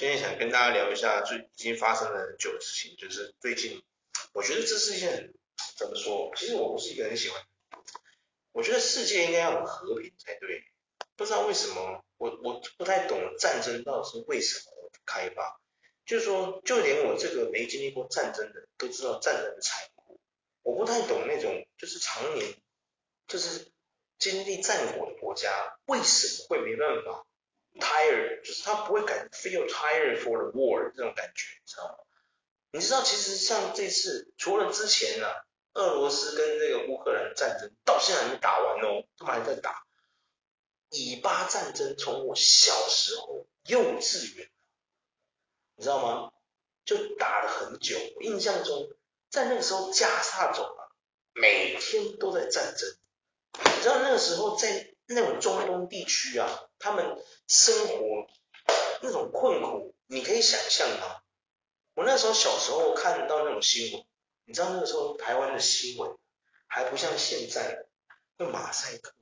今天想跟大家聊一下最已经发生了很久的事情，就是最近，我觉得这是一件怎么说？其实我不是一个很喜欢，我觉得世界应该要和平才对。不知道为什么，我我不太懂战争到底是为什么开发。就是说，就连我这个没经历过战争的都知道战争的残酷。我不太懂那种就是常年就是经历战火的国家，为什么会没办法？tired 就是他不会感 feel tired for the war 这种感觉，你知道吗？你知道其实像这次除了之前呢、啊，俄罗斯跟这个乌克兰战争到现在还没打完哦，他们还在打。以巴战争从我小时候幼稚园，你知道吗？就打了很久。我印象中在那个时候加沙走啊，每天都在战争。你知道那个时候在那种中东地区啊。他们生活那种困苦，你可以想象吗？我那时候小时候看到那种新闻，你知道那个时候台湾的新闻还不像现在用马赛克，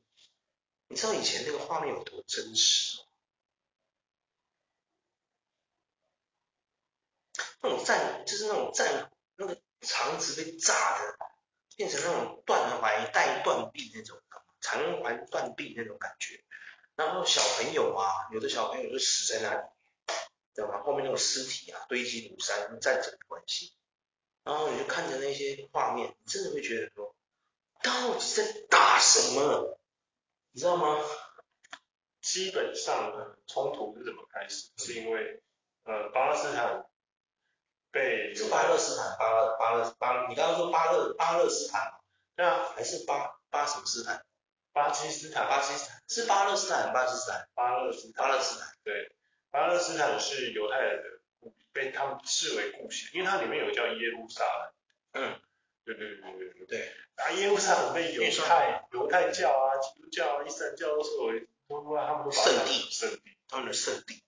你知道以前那个画面有多真实？那种战就是那种战那个肠子被炸的，变成那种断踝带断臂那种，肠环断臂那种感觉。然后小朋友啊，有的小朋友就死在那里，知道吗？后面那种尸体啊堆积如山，战争的关系。然后你就看着那些画面，你真的会觉得说，到底在打什么？你知道吗？基本上呢，冲突是怎么开始？是因为呃巴勒斯坦被是巴勒斯坦巴勒巴勒巴，你刚刚说巴勒巴勒斯坦，对啊，还是巴巴什么斯坦？巴基斯坦，巴基斯坦是巴勒斯坦，巴基斯坦，巴勒斯坦，巴勒斯坦，对，巴勒斯坦是犹太人的故，被他们视为故乡，因为它里面有叫耶路撒冷，嗯，对对对对对对，啊，耶路撒冷被犹太犹太教啊、基督教啊、伊斯兰教都视为，都说他们都圣地，圣地，他们的圣地，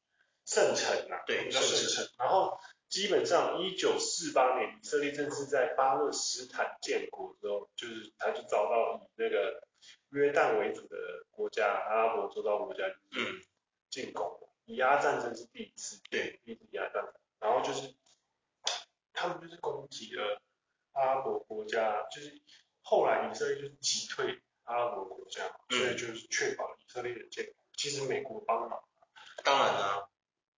圣城啊，对，叫圣城，然后基本上一九四八年以色列正式在巴勒斯坦建国之后，就是他就遭到以那个。约旦为主的国家，阿拉伯周遭国家，嗯，进攻，以阿战争是第一次，对，第一次以亚战争，然后就是他们就是攻击了阿拉伯国家，就是后来以色列就是击退阿拉伯国家，所以就是确保以色列的建国。其实美国帮忙，当然啦，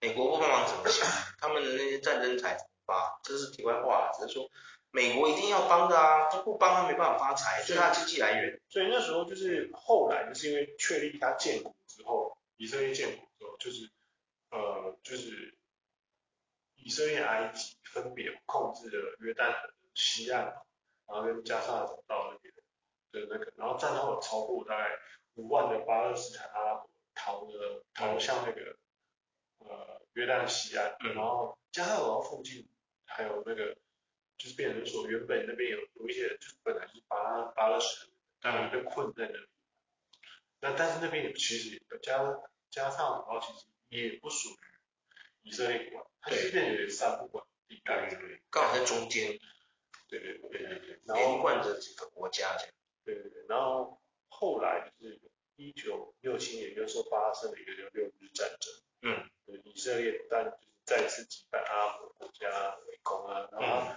美国不帮忙怎么行？他们的那些战争财怎么发？这是题外话，只是说。美国一定要帮的啊，他不帮他没办法发财，是他的经济来源。所以那时候就是后来就是因为确立他建国之后，以色列建国之后，就是呃就是以色列、埃及分别控制了约旦河的西岸，然后跟加沙走道那边的那个，然后战后超过大概五万的巴勒斯坦阿拉伯逃的逃向那个呃约旦西岸，然后加沙走道附近还有那个。就是变成说，原本那边有有一些人，就是本来是巴拉巴勒斯坦，但被困在那里。那但是那边也其实加加萨走道其实也不属于以色列管，它是变成三不管地带，对刚好在中间。对对对对对。连贯着几个国家这样。对对对。然后后来就是一九六七年，就说发生了一个叫六日战争。嗯。以色列但就是再次击败阿拉伯国家围攻啊，然后。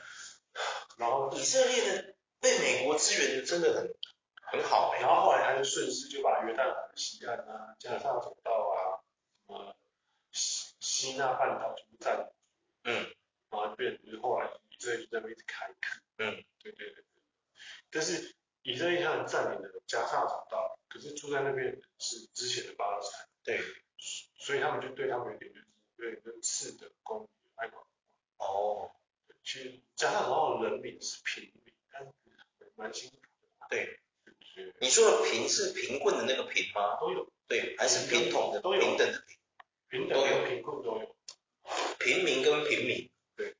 嗯然后以色列的被美国支援的真的很很好，欸，然后后来他就顺势就把约旦河西岸啊、加沙走道啊、什么西西纳半岛全部占领，嗯，然后就变成就是后来以色列就在那边开垦，嗯，对对对，但是以色列他们占领了加沙走道，可是住在那边是之前的巴勒斯坦，对，所以他们就对他们有点就是对跟次的公爱管，哦。其实加上然后人民是平民，但是蛮辛苦的。对，你说的贫是贫困的那个贫吗？都有。对，还是平等的都有平等的平等有贫困都有。平民跟平民。对。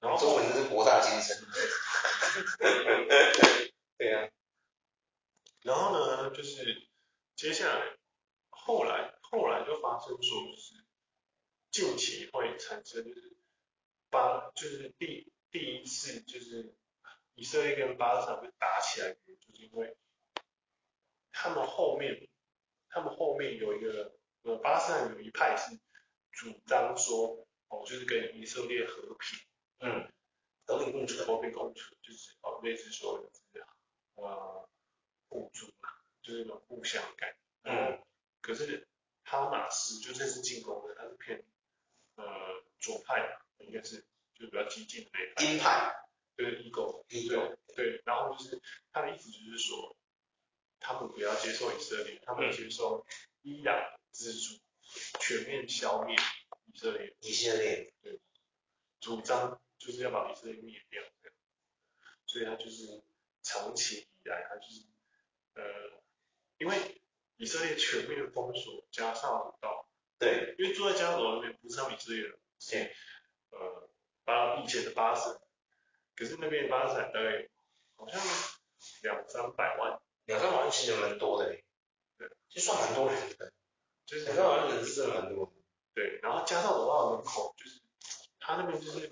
然后中文是博大精深。对啊。然后呢，就是接下来后来后来就发生说，就是近期会产生就是。巴就是第第一次就是以色列跟巴勒斯坦会打起来，就是因为他们后面他们后面有一个呃巴勒斯坦有一派是主张说哦，就是跟以色列和平，嗯，和平共处，和平共处，就是哦，类似说的呃，互助嘛，就是那种互相感，嗯，可是哈马斯就这次进攻的，他是偏呃左派，应该是就是比较激进的那一派，鹰派，对，Ego，对，对，然后就是他的意思就是说，他们不要接受以色列，他们接受伊朗资助，全面消灭以色列，以色列，对，主张就是要把以色列灭掉，所以他就是长期以来，他就是呃，因为以色列全面封锁加沙走道，对，因为住在加沙走道那边不是他们以色列人，是呃巴以前的巴士，可是那边巴勒斯坦大概好像两三百万，两三百万其实蛮多的，对，就算蛮多人的，就是两三百万人是真的蛮多的，对，然后加沙走道的人口就是他那边就是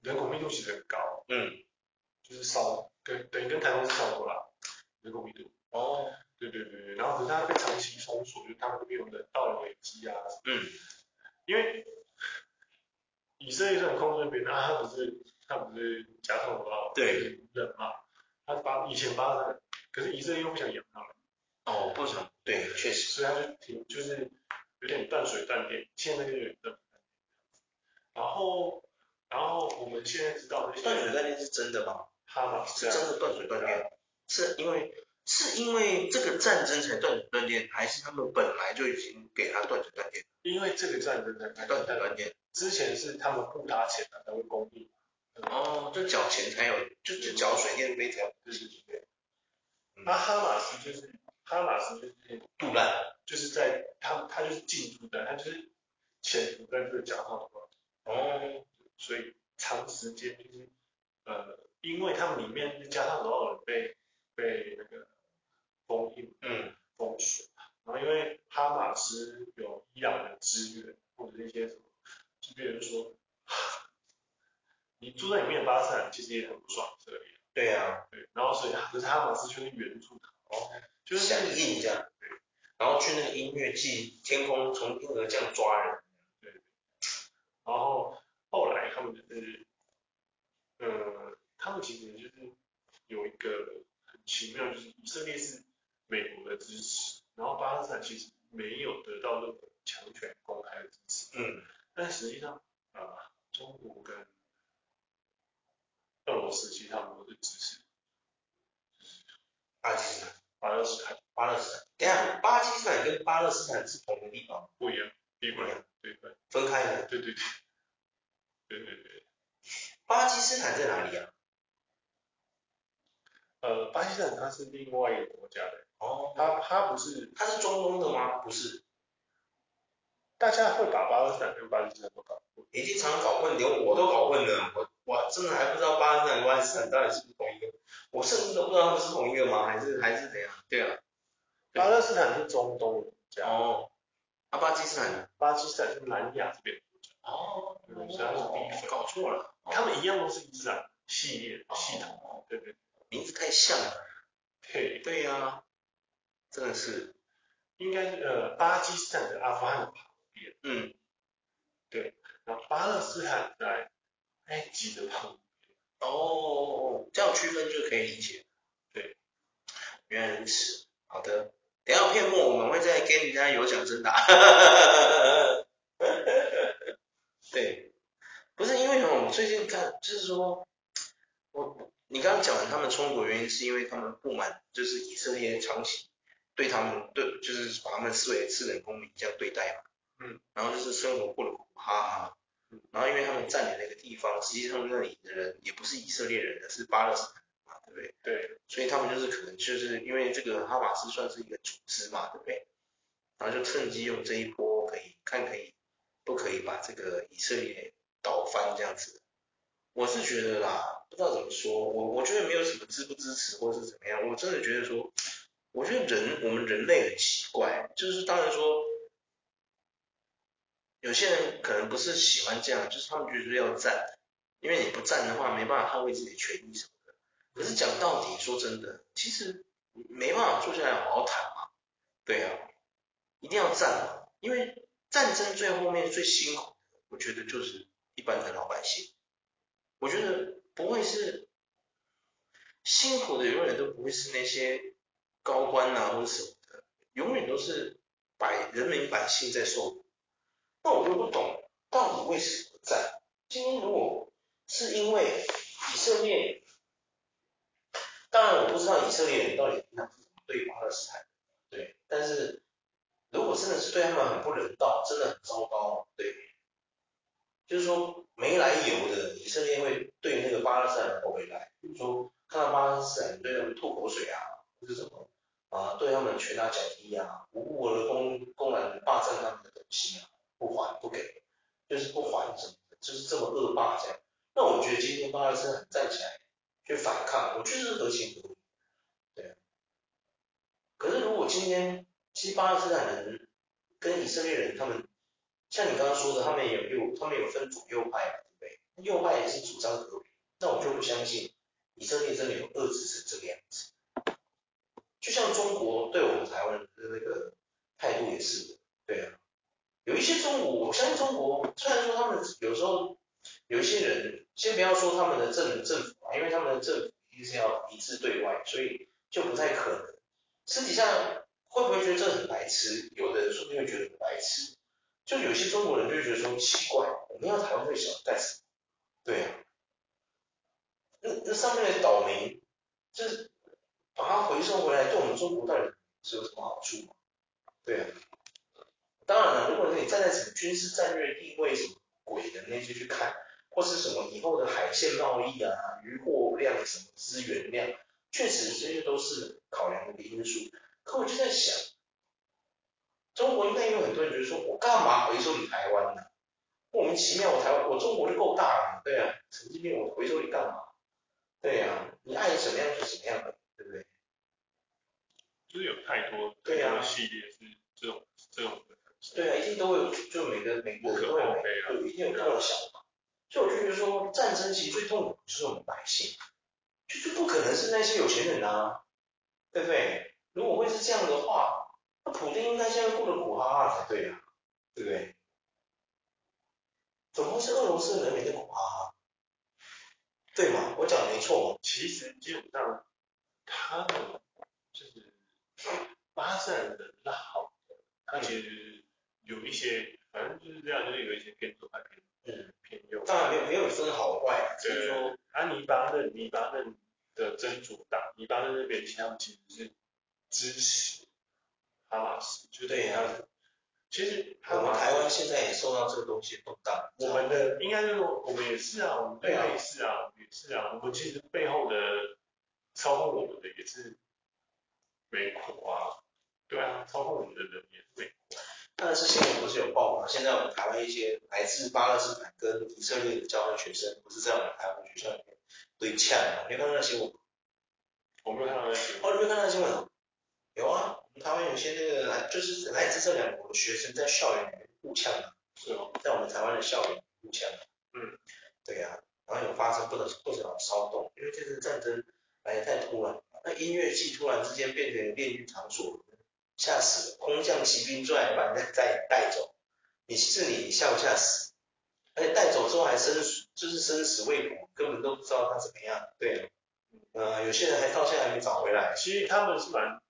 人口密度其实很高，嗯。就是少，跟等于跟台湾是差不多啦，人口密度。哦。对对对对，然后可是它被长期封锁，就是他们那边有人道的危机啊。嗯。因为控制那边，啊，他不是他不是加沙走道，对，人嘛，他把以前巴勒斯坦，可是医生又不想养他们。哦，不想。对，确实。所以他就挺，就是有点断水断电，现在就有点断。然后，然后我们现在知道断水断电是真的吗？哈马是真的断水断电，是因为是因为这个战争才断水断电，还是他们本来就已经给他断水断电？因为这个战争才断水断电，之前是他们付他钱才会供应。哦，就缴钱才有，就就缴水电费才有。对对对。那哈马斯就是哈马斯就是杜兰，就是在他他就是进驻在，他就是潜伏在这个加沙的话。哦。所以长时间就是呃。因为他们里面加上多少人被被那个封印，嗯，封锁，然后因为哈马斯有资源或者是一些什么，就比如说，你住在里面的巴勒斯坦其实也很不爽这里，对啊，对，然后所以可是哈马斯却是援助他，哦，就是响应这样，对，然后去那个音乐季，天空从天而降抓人，对，然后后来他们就是，呃。他们其实就是有一个很奇妙，就是以色列是美国的支持，然后巴勒斯坦其实没有得到任何强权公开的支持。嗯。但实际上，啊、呃，中国跟俄罗斯其实他们都是支持。巴基斯坦。巴勒斯坦。巴勒斯坦。等下，巴基斯坦跟巴勒斯坦是同一个地方？不一样，不一样。对对。分开的。对对对。对对对。巴基斯坦在哪里啊？呃，巴基斯坦它是另外一个国家的，哦，它它不是，它是中东的吗？不是，大家会把巴勒斯坦跟巴基斯坦都搞混，已经常常搞混，连我都搞混了，我我真的还不知道巴勒斯坦跟巴基斯坦到底是不是同一个，我甚至都不知道他们是同一个吗？还是还是怎样？对啊，巴勒斯坦是中东的国家，哦，啊，巴基斯坦呢？巴基斯坦是南亚这边国家，哦，对，所以它是地区，搞错了，他们一样都是伊斯兰系列系统，对对。名字太像了，对。对呀、啊，真的是，应该是呃巴基斯坦的阿富汗嗯，对，然后巴勒斯坦在埃及的旁边，哦，这样区分就可以理解，对，原来如此，好的，等下片末我们会再给人家有奖征答，对，不是因为我们最近看，就是说，我。你刚刚讲的他们冲突原因，是因为他们不满，就是以色列长期对他们对，就是把他们视为次等公民这样对待嘛。嗯。然后就是生活过得苦哈哈。嗯。然后因为他们占领那个地方，实际上那里的人也不是以色列人的，是巴勒斯坦嘛，对不对？对。所以他们就是可能就是因为这个哈马斯算是一个组织嘛，对不对？然后就趁机用这一波可以看可以不可以把这个以色列倒翻这样子。我是觉得啦。不知道怎么说，我我觉得没有什么支不支持或是怎么样，我真的觉得说，我觉得人我们人类很奇怪，就是当然说，有些人可能不是喜欢这样，就是他们觉得要战，因为你不战的话没办法捍卫自己的权益什么的。可是讲到底，说真的，其实没办法坐下来好好谈嘛，对啊，一定要战嘛，因为战争最后面最辛苦的，我觉得就是一般的老百姓。我觉得不会是辛苦的，永远都不会是那些高官呐、啊、或者什么的，永远都是百人民百姓在受苦。那我就不懂，到底为什么战？今天如果是因为以色列，当然我不知道以色列人到底平常怎么对巴勒斯坦，对，但是如果真的是对他们很不人道，真的很糟糕，对。就是说没来由的，以色列会对那个巴勒斯坦人投回来，比如说看到巴勒斯坦人对他们吐口水啊，或者什么啊，对他们拳打脚踢啊，无故而公公然霸占他们的东西啊，不还不给，就是不还什么的，就是这么恶霸这样。那我觉得今天巴勒斯坦站起来去反抗，我觉得是合情合理，对。可是如果今天其实巴勒斯坦人跟以色列人他们。像你刚刚说的，他们有右，他们有分左右派嘛，对不对？右派也是主张和平，那我就不相信以色列真的有遏制成这个样子。就像中国对我们台湾的那个态度也是，对啊，有一些中国，我相信中国虽然说他们有时候有一些人，先不要说他们的政政府啊，因为他们的政府一定是要一致对外，所以就不太可能。私底下会不会觉得这很白痴？有的人说不定会觉得很白痴。就有些中国人就觉得说奇怪，我们要台湾这个小干什么？对呀、啊，那那上面的岛民，就是把它回收回来，对我们中国到底是有什么好处吗？对呀、啊，当然了，如果你站在什么军事战略地位什么鬼的那些去看，或是什么以后的海线贸易啊、渔获量、什么资源量，确实这些都是考量的一个因素。可我就在想。中国应该有很多人觉得说，我干嘛回收你台湾呢？莫名其妙，我台湾我中国就够大了，对啊，神经病，我回收你干嘛？对啊，你爱怎么样就怎么样的，对不对？就是有太多对啊系列是这种这种的。对啊，一定都会有，就每个每个人都有，对，一定有这样的想法。所以我就觉得说，战争其实最痛苦的就是我们百姓，就是不可能是那些有钱人啊，对不对？如果会是这样的话。那普丁应该现在过得苦哈哈才对啊，对不对？怎么会是俄罗斯人民的苦哈哈？对吗？我讲的没错吗？其实基本上，他们就是巴勒斯坦人那好的，他其实有一些，反正就是这样，就是有一些偏左派偏嗯偏右。当然没有没有分好坏，只是说安黎巴嫩黎巴嫩的真主党，黎巴嫩那边其他们其实是支持。哈马斯就对呀，其实我们台湾现在也受到这个东西动荡。我们的应该就是说，我们也是啊，我们对也是啊，也是啊。我们其实背后的操控我们的也是美国啊，对啊，操控我们的人也是美国。但是新闻不是有报吗？现在我们台湾一些来自巴勒斯坦跟以色列的交换学生，不是在我们台湾学校里面对呛吗？你有看到那新闻？我没有看到那新闻。哦，你没有看到那新闻？有啊。我们台湾有些那个来，就是来自这两国的学生在校园里面互呛啊，是哦，在我们台湾的校园互呛啊，嗯，对呀、啊，然后有发生不少不少骚动，因为这次战争来得太突然，那音乐季突然之间变成炼狱场所，吓死了，空降骑兵出来把人家带带走，你是你吓不吓死？而且带走之后还生就是生死未卜，根本都不知道他怎么样，对、啊，呃，有些人还到现在还没找回来，其实他们是蛮。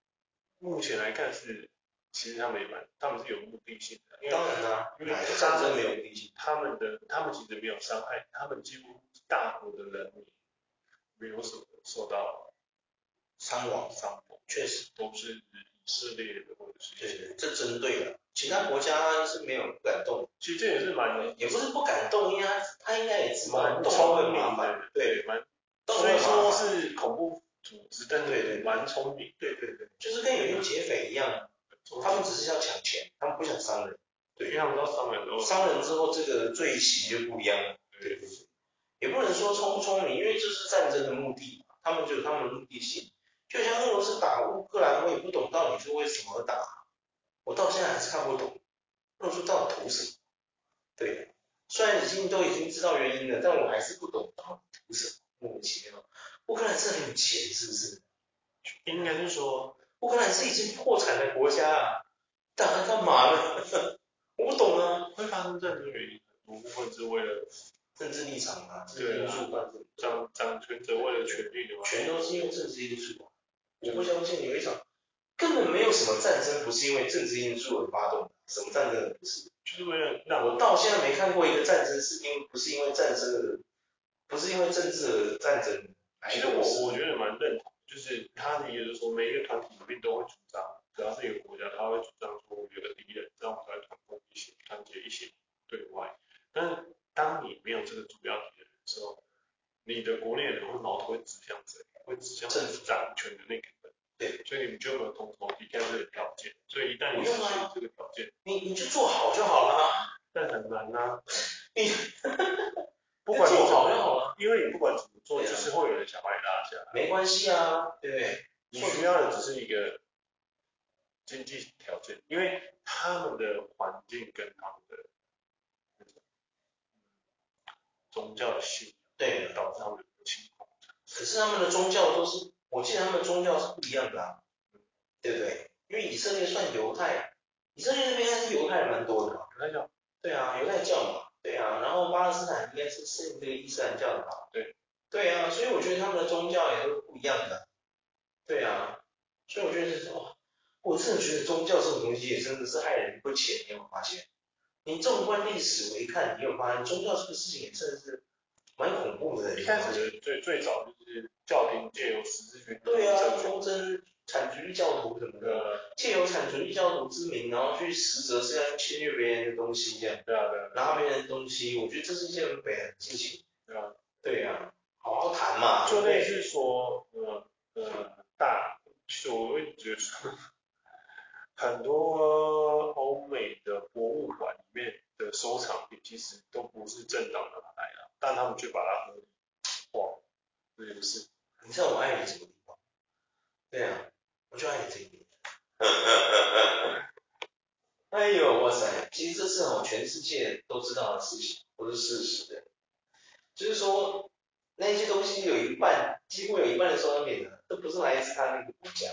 目前来看是，其实他们也蛮，他们是有目的性的。当然啦、啊，因为战争没有目的性，他们的他们其实没有伤害，他们几乎大部分的人民没有受受到伤亡伤亡，确实都是以色列的或者是对对，这针对了，其他国家是没有不敢动。其实这也是蛮，也不是不敢动，因为他他应该也是蛮聪明的，对，蛮，所以说是恐怖。组织，但对对，蛮聪明，对对对，就是跟有些劫匪一样，他们只是要抢钱，他们不想伤人，对，因为他们知道伤人之后伤人之后，这个罪行就不一样了，对对对，也不能说聪不聪明，因为这是战争的目的，他们就有他们的目的性，就像俄罗斯打乌克兰，我也不懂到底是为什么而打，我到现在还是看不懂，俄罗斯到底图什么？对，虽然已经都已经知道原因了，但我还是不懂到底图什么，莫名其妙。乌克兰是很有钱，是不是？应该是说，乌克兰是已经破产的国家啊，打它干嘛呢？我不懂啊。会发生战争原因很多部分是为了政治立场啊，政治因素啊，掌掌权者为了权力的话，全都是因为政治因素。我不相信有一场根本没有什么战争不是因为政治因素而发动的，什么战争不是？就是为了让我到现在没看过一个战争是因不是因为战争的，不是因为政治的战争。其实我我觉得蛮认同，就是他的意思就是说，每一个团体里面都会主张，只要是一个国家，他会主张说有个敌人，这样我们才会团结一些，团结一起对外。但是当你没有这个主要敌人的时候，你的国内人会矛头会指向谁？会指向政府掌权的那个人。对，所以你们就没有共同体现这个条件。所以一旦你失去这个条件，你你就做好就好了。但很难啊。你 不管做好就好了，因为你不管怎么做，就是会有人想把你拉下来。没关系啊，对不对？你需要的只是一个经济条件，因为他们的环境跟他们的宗教的信仰，对，导致他们。可是他们的宗教都是，我记得他们的宗教是不一样的啊，对不对？因为以色列算犹太，以色列那边应该是犹太人蛮多的嘛。犹太教。对啊，犹太教嘛。对啊，然后巴勒斯坦应该是信这个伊斯兰教的吧？对。对啊，所以我觉得他们的宗教也都是不一样的。对啊，所以我觉得是哇，我真的觉得宗教这种东西也真的是害人不浅，你有没有发现？你纵观历史为看，你有发现宗教这个事情也真的是蛮恐怖的。一开始最最早就是教廷借由十字军，对啊，东征产主义教徒什么的，借由产主义教徒之名，然后去实则是要侵略别人的东西这样。对啊对啊。拿别人的东西，我觉得这是一件很悲哀的事情。对啊。对啊，好好谈嘛。就类似说，呃呃，大，所谓觉得。很多欧美的博物馆里面的收藏品，其实都不是正当的来的，但他们却把它合理化，这件事。你知道我爱你什么地方？对啊，我就爱你这一点。哎呦，哇塞！其实这是哦，全世界都知道的事情，不是事实的。就是说，那些东西有一半，几乎有一半的收藏品呢，都不是来自他那个国家。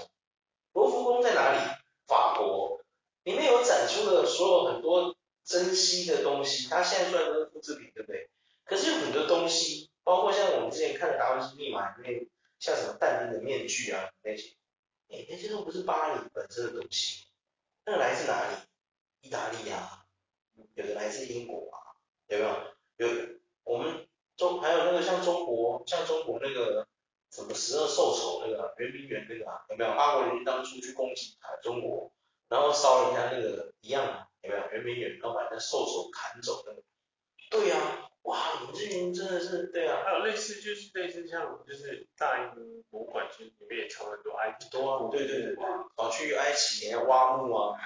罗浮宫在哪里？法国里面有展出的所有很多珍稀的东西，它现在虽然都是复制品，对不对？可是有很多东西，包括像我们之前看的《达文西密码》里面，像什么但丁的面具啊那些，哎，那些都不是巴黎本身的东西，那个来自哪里？意大利啊，有的来自英国啊，有没有？有我们中还有那个像中国，像中国那个。什么十二兽首那个圆明园那个啊，有没有？八国联军当初去攻击啊中国，然后烧了一下那个一样啊，有没有？圆明园，然后把那兽首砍走那个。对呀、哇，你们这群人真的是对啊。还有类似就是类似像就是大英博物馆其实里面也藏很多埃及多啊，对对对，跑去埃及要挖墓啊，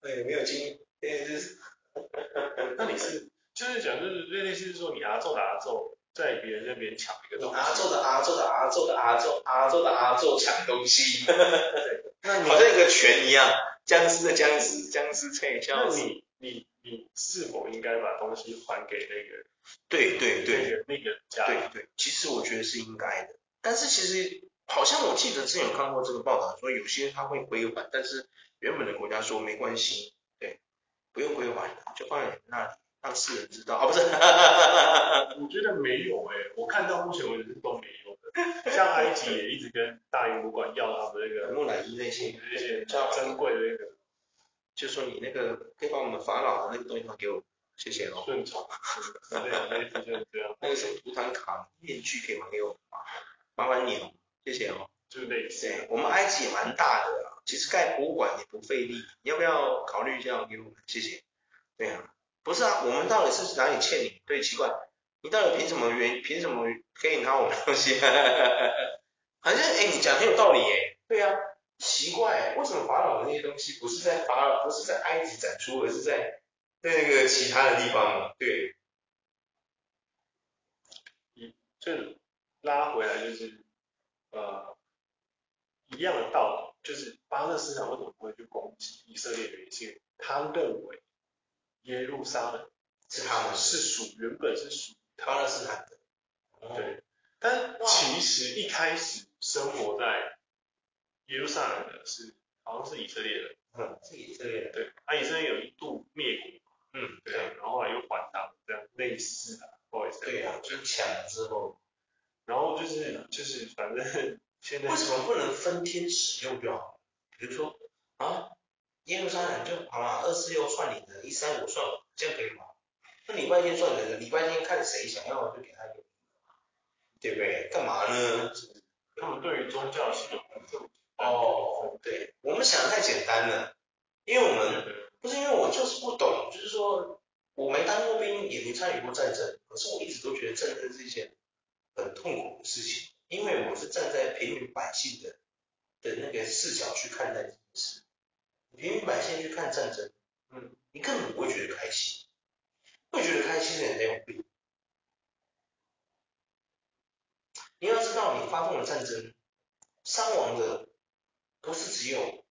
对，没有经，对就是。那你是就是讲就是类似是说你阿宙的阿宙。在别人那边抢一个东西，阿宙的阿宙的阿宙的阿宙，阿宙的阿宙抢东西，那你好像一个拳一样，僵尸的僵尸，僵尸可以笑死。那你你你是否应该把东西还给那个？对对对，那个那个家。对对，其实我觉得是应该的，但是其实好像我记得之前有看过这个报道，说有些他会归还，但是原本的国家说没关系，对，不用归还，就放在那里。让世人知道啊，不是，我觉得没有哎、欸，我看到目前为止是都没有的。像埃及也一直跟大英博物馆要他们那个木乃伊那些那些较珍贵的那个，就说你那个可以把我们法老的那个东西还给我，谢谢哦。顺从，是这样，类似就是这样。那个什么图坦卡面具可以还给我吗？麻烦你哦，谢谢哦。就是类似。对，我们埃及也蛮大的啊，其实盖博物馆也不费力，你要不要考虑一下给我们？谢谢。对啊。不是啊，我们到底是哪里欠你？对，奇怪，你到底凭什么原凭什么可以拿我们东西？好像哎，你讲很有道理哎。对啊，奇怪，为什么法老的那些东西不是在法老，不是在埃及展出，而是在在那个其他的地方呢？对。一，就拉回来就是呃一样的道理，就是巴勒斯坦为什么不会去攻击以色列的一些，他认为。耶路撒冷是他们是属原本是属巴勒斯坦的，哦、对，但其实一开始生活在耶路撒冷的是好像是以色列的，嗯，是以色列的，对，那、以色列有一度灭国，嗯，对，然后后来又还他，这样类似的、啊，不好意思，对啊，就抢了之后，然后就是就是反正 现在为什么不能分天使用就好？比如说啊，耶路撒冷就好了，二四六算你的，一三五算我，这样可以吗？那礼拜天算你的，礼拜天看谁想要就给他用，对不对？干嘛呢？他们对于宗教是有很重。哦，对，我们想的太简单了，因为我们不是因为我就是不懂，就是说我没当过兵，也没参与过战争，可是我一直都觉得战争是一件很痛苦的事情，因为我是站在平民百姓的的那个视角去看待这件事，平民百姓去看战争，嗯，你根本不会觉得开心。会觉得开心的人没有病。你要知道，你发动了战争，伤亡的只有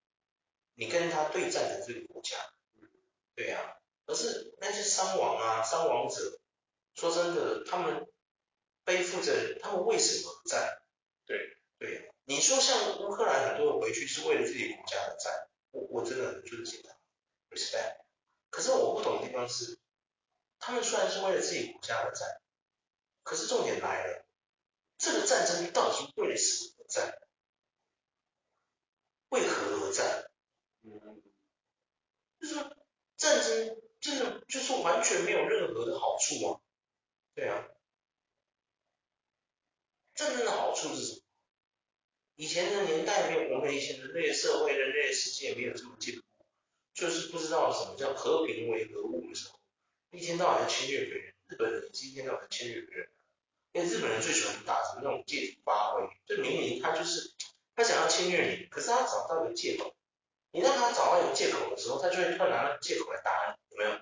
你跟他对战的这个国家，对呀、啊，而是那些伤亡啊、伤亡者。说真的，他们背负着他们为什么而战？对对，你说像乌克兰很多人回去是为了自己国家而战，我我真的很尊敬他，respect。可是我不懂的地方是。他们虽然是为了自己国家而战，可是重点来了，这个战争到底是为了什么而战？为何而战？嗯，就是战争，真的就是完全没有任何的好处啊。对啊，战争的好处是什么？以前的年代没有，我们以前人类社会、人类世界没有这么进步，就是不知道什么叫和平为何物的时候。一天到晚要侵略别人，日本人今天到晚侵略别人，因为日本人最喜欢打什么那种借题发挥，就明明他就是他想要侵略你，可是他找到一个借口，你让他找到一个借口的时候，他就会突然拿那个借口来打你，有没有？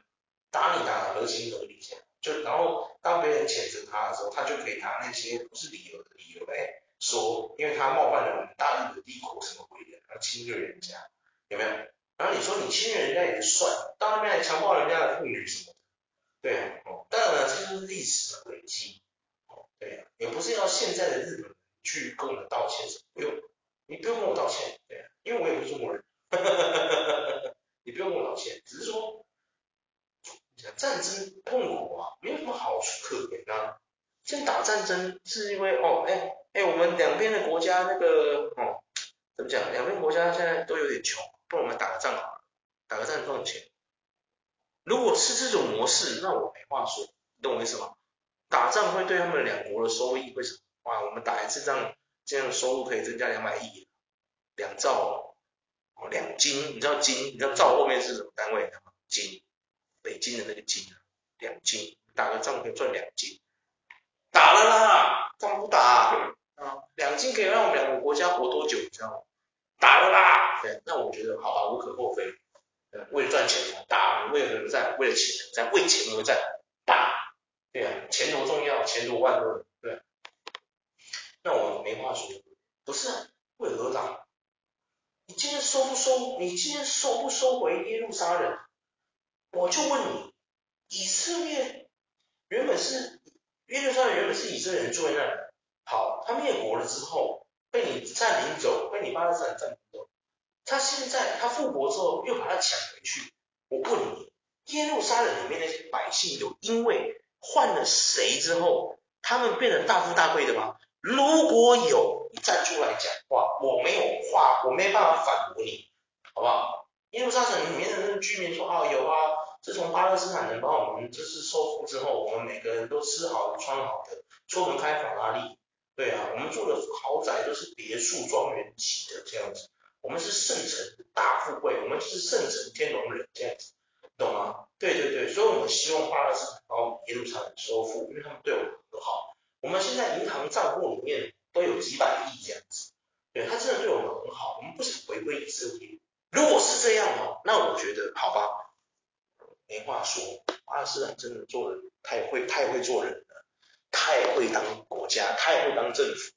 打你打的合情合理，就然后当别人谴责他的时候，他就可以拿那些不是理由的理由来说，因为他冒犯了我们大日本帝国什么鬼的，他侵略人家，有没有？然后你说你侵略人家也就算了，到那边来强暴人家的妇女什么的？对啊，哦，当然了，这就是历史的轨迹，哦，对啊，也不是要现在的日本去跟我们道歉什么，不用，你不用跟我道歉，对啊，因为我也不是中国人，你不用跟我道歉，只是说，战争痛苦啊，没有什么好处可言啊，现在打战争是因为哦，哎哎，我们两边的国家那个哦，怎么讲，两边国家现在都有点穷，不如我们打个仗好了，打个仗赚钱。如果是这种模式，那我没话说，你懂我意思吗？打仗会对他们两国的收益会什么？哇，我们打一次仗，这样收入可以增加两百亿，两兆哦，两京，你知道金，你知道兆后面是什么单位吗？京，北京的那个京，两京，打个仗可以赚两京，打了啦，仗不打啊，两京可以让我们两个国家活多久？你知道吗？打了啦，对，那我觉得好吧，无可厚非。为了赚钱而打，为了而战，为了钱而战，为钱而战，打，对啊，钱多重要，钱多万恶，对那我没话说，不是啊，为何打？你今天收不收？你今天收不收回耶路撒冷？我就问你，以色列原本是耶路撒冷原本是以色列人住在那里，好，他灭国了之后，被你占领走，被你巴勒斯坦占领走。他现在他复国之后又把他抢回去，我问你，耶路撒冷里面那些百姓有因为换了谁之后，他们变得大富大贵的吗？如果有，你站出来讲话，我没有话，我没办法反驳你，好不好？耶路撒冷里面的那居民说啊，有啊，自从巴勒斯坦人帮我们就是收复之后，我们每个人都吃好的穿好的，出门开法拉利，对啊，我们住的豪宅都是别墅庄园级的这样子。我们是圣城大富贵，我们就是圣城天龙人这样子，懂吗？对对对，所以我们希望巴勒斯坦把我们耶路撒冷收复，因为他们对我们很好。我们现在银行账户里面都有几百亿这样子，对，他真的对我们很好，我们不想回归以色列。如果是这样哦，那我觉得好吧，没话说，巴勒斯坦真的做的太会，太会做人了，太会当国家，太会当政府，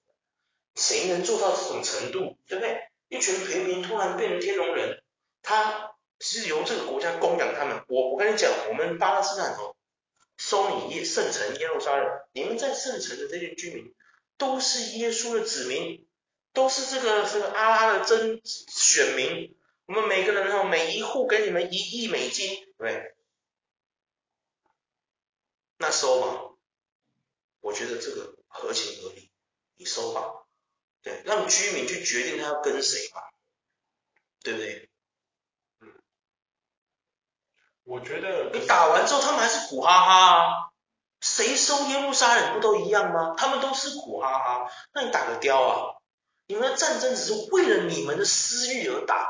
谁能做到这种程度，对不对？一群平民突然变成天龙人，他是由这个国家供养他们。我我跟你讲，我们巴勒斯坦哦，收你耶圣城耶路撒冷，你们在圣城的这些居民都是耶稣的子民，都是这个这个阿拉的真选民。我们每个人哦，每一户给你们一亿美金，对，那收吧？我觉得这个合情合理，你收吧，对，让居民去决定他要跟谁嘛，对不对？嗯，我觉得你打完之后，他们还是苦哈哈啊，谁收耶路撒冷不都一样吗？他们都是苦哈哈，那你打个雕啊？你们的战争只是为了你们的私欲而打，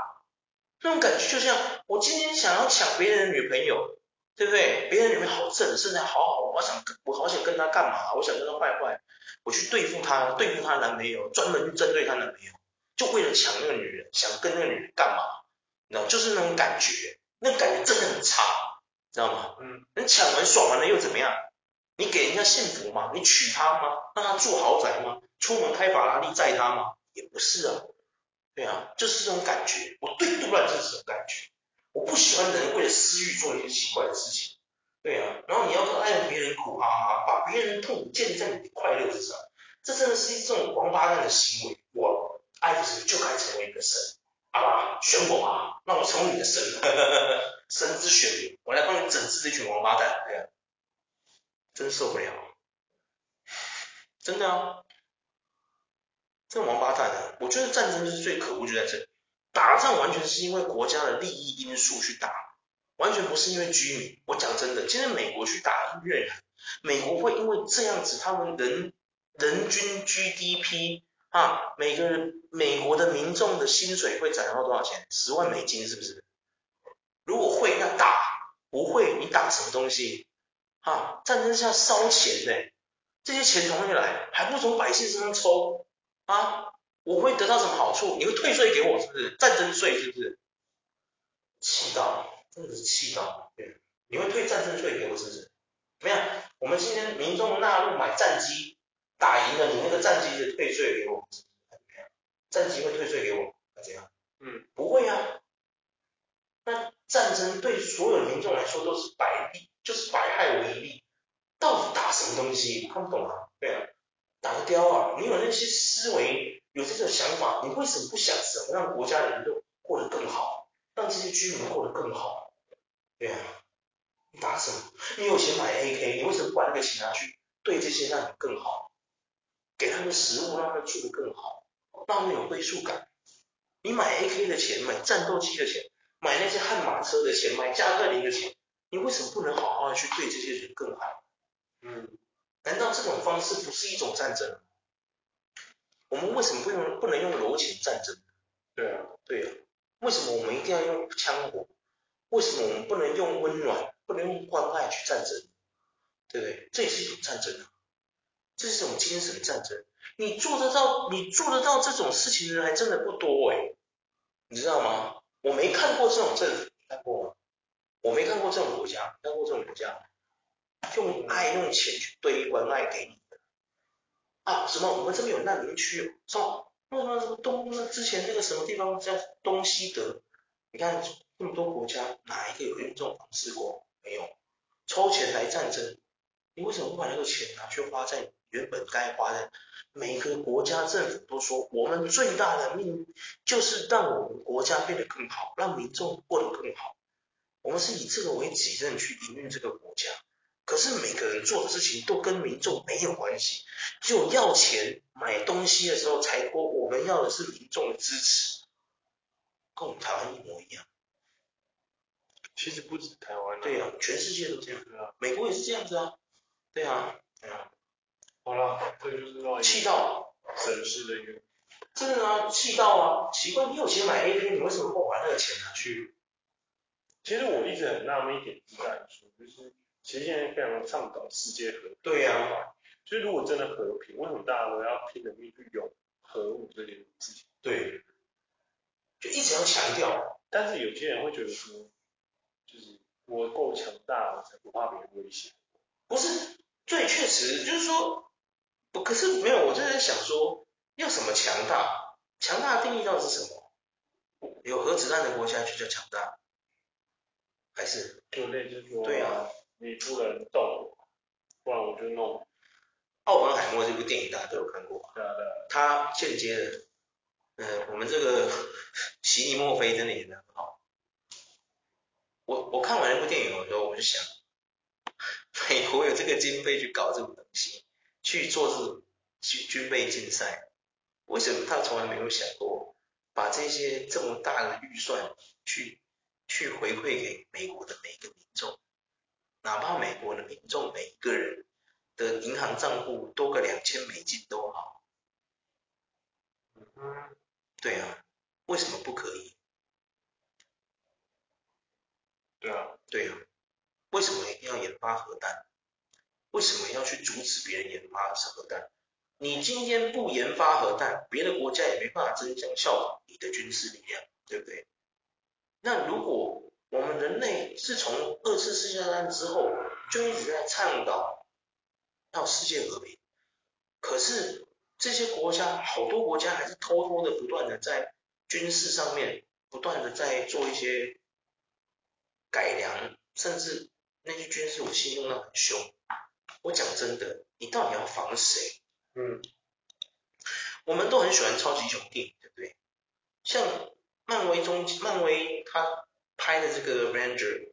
那种感觉就像我今天想要抢别人的女朋友。对不对？别人女朋友好正，身材好好，我想我好想跟她干嘛？我想跟她坏坏，我去对付她，对付她男朋友，专门去针对她男朋友，就为了抢那个女人，想跟那个女人干嘛？你知道，就是那种感觉，那感觉真的很差，知道吗？嗯。你抢完爽完了又怎么样？你给人家幸福吗？你娶她吗？让她住豪宅吗？出门开法拉利载她吗？也不是啊。对啊，就是这种感觉。我对杜兰就是这种感觉。我不喜欢人为了私欲做一些奇怪的事情，对啊，然后你要说爱让别人苦哈哈，把别人痛苦建立在你的快乐之上，这真的是一种王八蛋的行为。我爱的是就该成为一个神，啊，选我吧，让我成为你的神，神之选民，我来帮你整治这群王八蛋，对啊，真受不了，真的啊，这王八蛋啊，我觉得战争是最可恶就在这里。打仗完全是因为国家的利益因素去打，完全不是因为居民。我讲真的，今天美国去打越南，美国会因为这样子，他们人人均 GDP 啊，每个人美国的民众的薪水会涨到多少钱？十万美金是不是？如果会，那打；不会，你打什么东西？啊，战争是要烧钱的，这些钱从哪里来？还不从百姓身上抽啊？我会得到什么好处？你会退税给我是不是？战争税是不是？气到，真的是气到。对，你会退战争税给我是不是？怎么样？我们今天民众纳入买战机，打赢了你那个战绩的退税给我，怎么样？战绩会退税给我，那怎样？嗯，不会啊。那战争对所有民众来说都是百利，就是百害无一利。到底打什么东西？看不懂啊。对啊，打个雕啊！你有那些思维。有这种想法，你为什么不想什么让国家人都过得更好，让这些居民过得更好？对啊，你打什么？你有钱买 AK，你为什么不把那个钱拿去对这些让你更好？给他们食物，让他们住得更好，让他们有归属感。你买 AK 的钱，买战斗机的钱，买那些悍马车的钱，买加特林的钱，你为什么不能好好的去对这些人更好？嗯，难道这种方式不是一种战争？我们为什么不用不能用柔情战争？对啊，对啊，为什么我们一定要用枪火？为什么我们不能用温暖、不能用关爱去战争？对不对？这也是一种战争啊，这是一种精神战争。你做得到，你做得到这种事情的人还真的不多哎，你知道吗？我没看过这种政府，看过吗？我没看过这种国家，看过这种国家，用爱、用钱去堆关爱给你的。啊，什么？我们这边有难民区哦，什么？那什么什么东？那之前那个什么地方叫东西德？你看这么多国家，哪一个有用这种方式过？没有，抽钱来战争。你为什么不把那个钱拿去花在原本该花的？每个国家政府都说，我们最大的命就是让我们国家变得更好，让民众过得更好。我们是以这个为己任去营运这个国家。可是每个人做的事情都跟民众没有关系，只有要钱买东西的时候才说我们要的是民众的支持，跟我们台湾一模一样。其实不止台湾，对啊，全世界都这样啊，美国也是这样子啊，对啊，对啊。好了，这就是让气到省市的一个，真的啊，气到啊，奇怪，你有钱买 A P，你为什么不把那个钱拿去？其实我一直很纳闷一点是在说，就是。其实现在非常倡导世界和平。对呀、啊，所以如果真的和平，为什么大家都要拼了命去拥核武这件事情？对，就一直要强调。但是有些人会觉得说，就是我够强大，我才不怕别人威胁。不是，对，确实就是说，不，可是没有，我就在想说，要什么强大？强大的定义到底是什么？有核子弹的国家就叫强大，还是？就类似说，对啊。你不能动，不然我就弄。奥本海默这部电影大家都有看过，对啊对啊。他间接的，呃，我们这个席尼墨菲真的演得很好。我我看完那部电影的时候，我就想，美国有这个经费去搞这种东西，去做这种军军备竞赛，为什么他从来没有想过把这些这么大的预算去去回馈给美国的每一个民众，哪怕美国的民众每一个人的银行账户多个两千美金都好。嗯，对啊，为什么不可以？对啊，对啊，为什么一定要研发核弹？为什么要去阻止别人研发核弹？你今天不研发核弹，别的国家也没办法争相效你的军事力量，对不对？那如果我们人类是从二次世界大战之后就一直在倡导要世界和平，可是这些国家好多国家还是偷偷的不断的在军事上面不断的在做一些改良，甚至那些军事武器用的很凶。我讲真的，你到底要防谁？嗯，我们都很喜欢超级英雄电影，对不对？像漫威中，漫威他拍的这个 Avenger，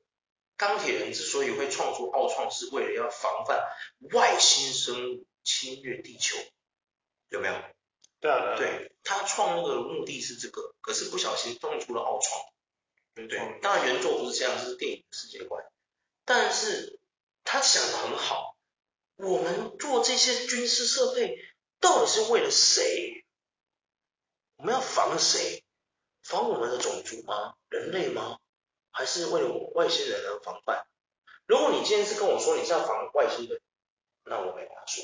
钢铁人之所以会创出奥创，是为了要防范外星生物侵略地球，有没有？对啊，对，他创那个目的是这个，可是不小心撞出了奥创，对不对？当然原作不是这样，这是电影的世界观，但是他想的很好。我们做这些军事设备到底是为了谁？我们要防谁？防我们的种族吗？人类吗？还是为了外星人而防范？如果你今天是跟我说你是要防外星人，那我没话说，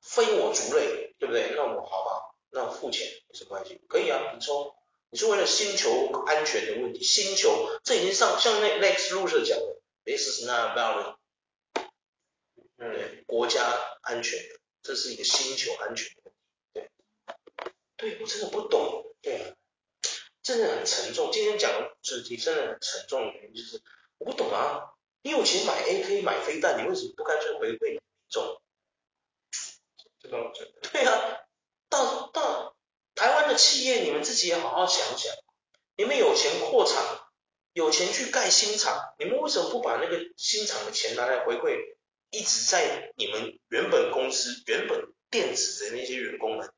非我族类，对不对？那我好吧，那我付钱有什么关系？可以啊，你抽。你是为了星球安全的问题，星球这已经上像那 Lex Luthor 讲的，This is not about 对，国家安全的，这是一个星球安全的问题。对，对我真的不懂，对啊，真的很沉重。今天讲的主题真的很沉重的原因就是我不懂啊，你有钱买 AK 买飞弹，你为什么不干脆回馈民众？对啊，到到台湾的企业，你们自己也好好想想，你们有钱扩厂，有钱去盖新厂，你们为什么不把那个新厂的钱拿来回馈？一直在你们原本公司、原本电子的那些员工们，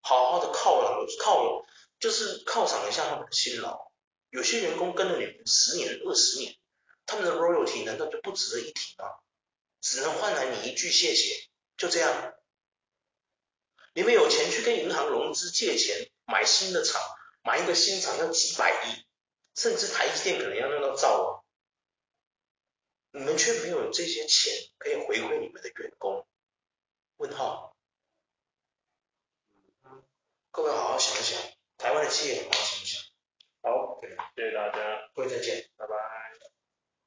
好好的犒劳、犒，就是犒赏一下他们的辛劳。有些员工跟了你们十年、二十年，他们的 royalty 难道就不值得一提吗？只能换来你一句谢谢，就这样。你们有钱去跟银行融资借钱买新的厂，买一个新厂要几百亿，甚至台积电可能要弄到兆哦。你们却没有这些钱可以回馈你们的员工？问号。各位好好想一想，台湾的企业好好想一想。好，谢谢大家，各位再见，拜拜。